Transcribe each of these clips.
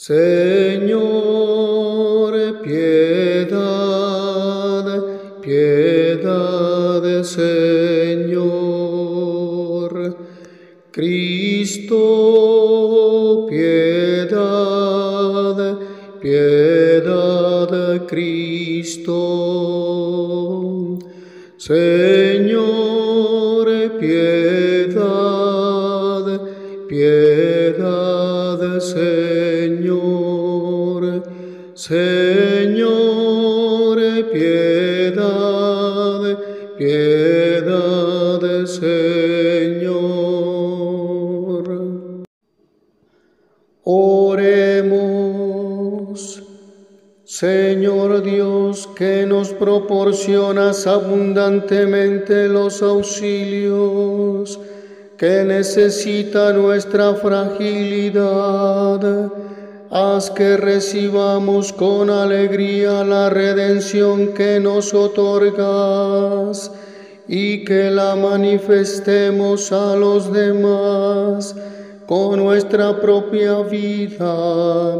Señor, piedad, piedad, Señor. Cristo, piedad, piedad, Cristo. Señor, piedad, piedad, Señor. Señor, piedad, piedad, Señor. Oremos. Señor Dios, que nos proporcionas abundantemente los auxilios que necesita nuestra fragilidad, haz que recibamos con alegría la redención que nos otorgas y que la manifestemos a los demás con nuestra propia vida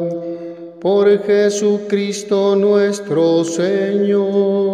por Jesucristo nuestro Señor.